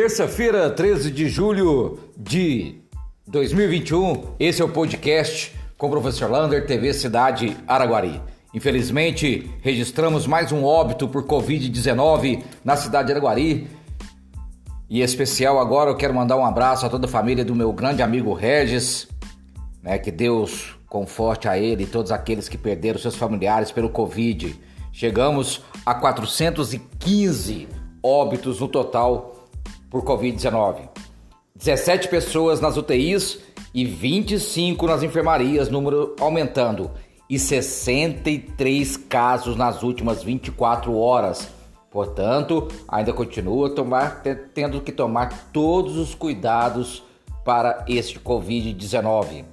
Terça-feira, 13 de julho de 2021, esse é o podcast com o professor Lander, TV Cidade Araguari. Infelizmente, registramos mais um óbito por Covid-19 na cidade de Araguari. E em especial agora eu quero mandar um abraço a toda a família do meu grande amigo Regis, né, que Deus conforte a ele e todos aqueles que perderam seus familiares pelo Covid. Chegamos a 415 óbitos no total por Covid-19. 17 pessoas nas UTIs e 25 nas enfermarias, número aumentando, e 63 casos nas últimas 24 horas. Portanto, ainda continua tomar, tendo que tomar todos os cuidados para este Covid-19.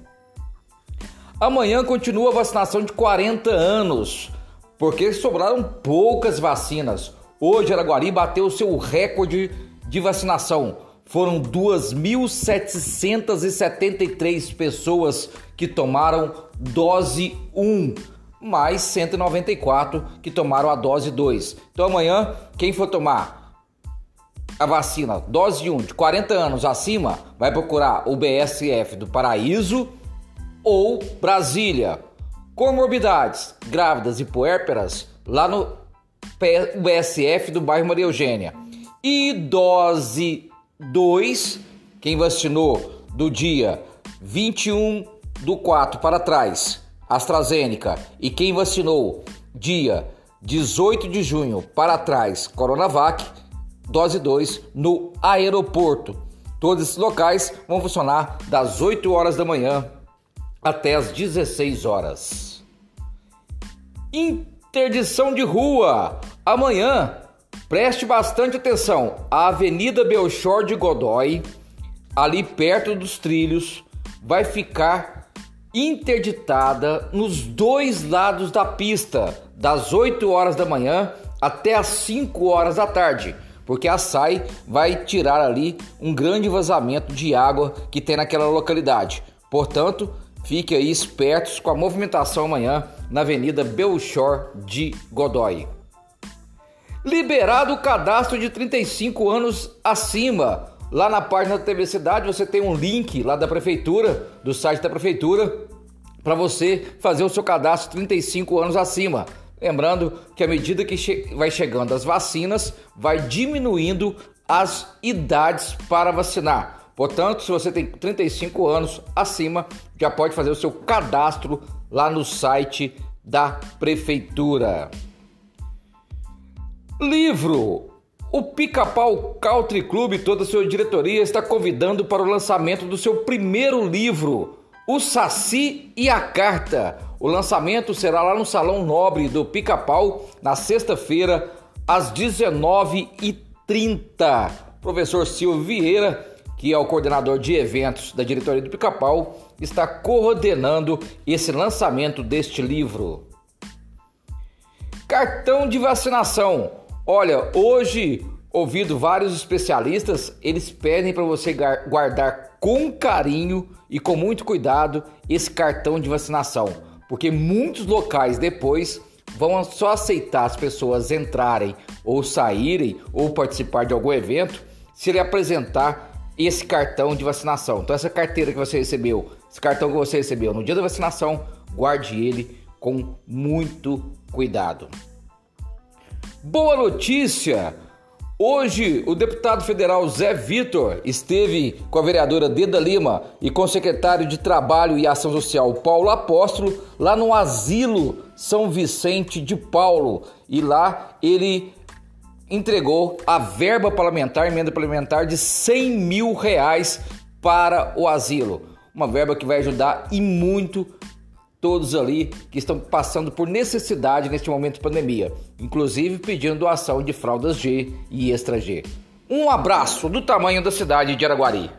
Amanhã continua a vacinação de 40 anos, porque sobraram poucas vacinas. Hoje, Araguari bateu seu recorde de vacinação. Foram 2.773 pessoas que tomaram dose 1, mais 194 que tomaram a dose 2. Então amanhã, quem for tomar a vacina dose 1 de 40 anos acima, vai procurar o BSF do Paraíso ou Brasília. Comorbidades, grávidas e puérperas, lá no BSF do bairro Maria Eugênia. E dose 2, quem vacinou do dia 21 do 4 para trás, AstraZeneca, e quem vacinou dia 18 de junho para trás, Coronavac, dose 2 no aeroporto. Todos esses locais vão funcionar das 8 horas da manhã até as 16 horas. Interdição de rua. Amanhã Preste bastante atenção. A Avenida Belchor de Godoy, ali perto dos trilhos, vai ficar interditada nos dois lados da pista, das 8 horas da manhã até as 5 horas da tarde, porque a SAI vai tirar ali um grande vazamento de água que tem naquela localidade. Portanto, fique aí espertos com a movimentação amanhã na Avenida Belchor de Godoy. Liberado o cadastro de 35 anos acima. Lá na página da TV Cidade você tem um link lá da prefeitura, do site da prefeitura, para você fazer o seu cadastro 35 anos acima. Lembrando que à medida que che vai chegando as vacinas, vai diminuindo as idades para vacinar. Portanto, se você tem 35 anos acima, já pode fazer o seu cadastro lá no site da prefeitura. Livro! O Pica-Pau Country Club e toda a sua diretoria está convidando para o lançamento do seu primeiro livro, O Saci e a Carta. O lançamento será lá no Salão Nobre do Pica-Pau na sexta-feira, às 19h30. Professor Silvio Vieira, que é o coordenador de eventos da diretoria do Pica-Pau, está coordenando esse lançamento deste livro. Cartão de vacinação. Olha, hoje, ouvido vários especialistas, eles pedem para você guardar com carinho e com muito cuidado esse cartão de vacinação, porque muitos locais depois vão só aceitar as pessoas entrarem ou saírem ou participar de algum evento se ele apresentar esse cartão de vacinação. Então essa carteira que você recebeu, esse cartão que você recebeu no dia da vacinação, guarde ele com muito cuidado. Boa notícia! Hoje, o deputado federal Zé Vitor esteve com a vereadora Deda Lima e com o secretário de Trabalho e Ação Social Paulo Apóstolo lá no Asilo São Vicente de Paulo. E lá ele entregou a verba parlamentar, emenda parlamentar de 100 mil reais para o asilo. Uma verba que vai ajudar e muito todos ali que estão passando por necessidade neste momento de pandemia, inclusive pedindo doação de fraldas G e extra G. Um abraço do tamanho da cidade de Araguari.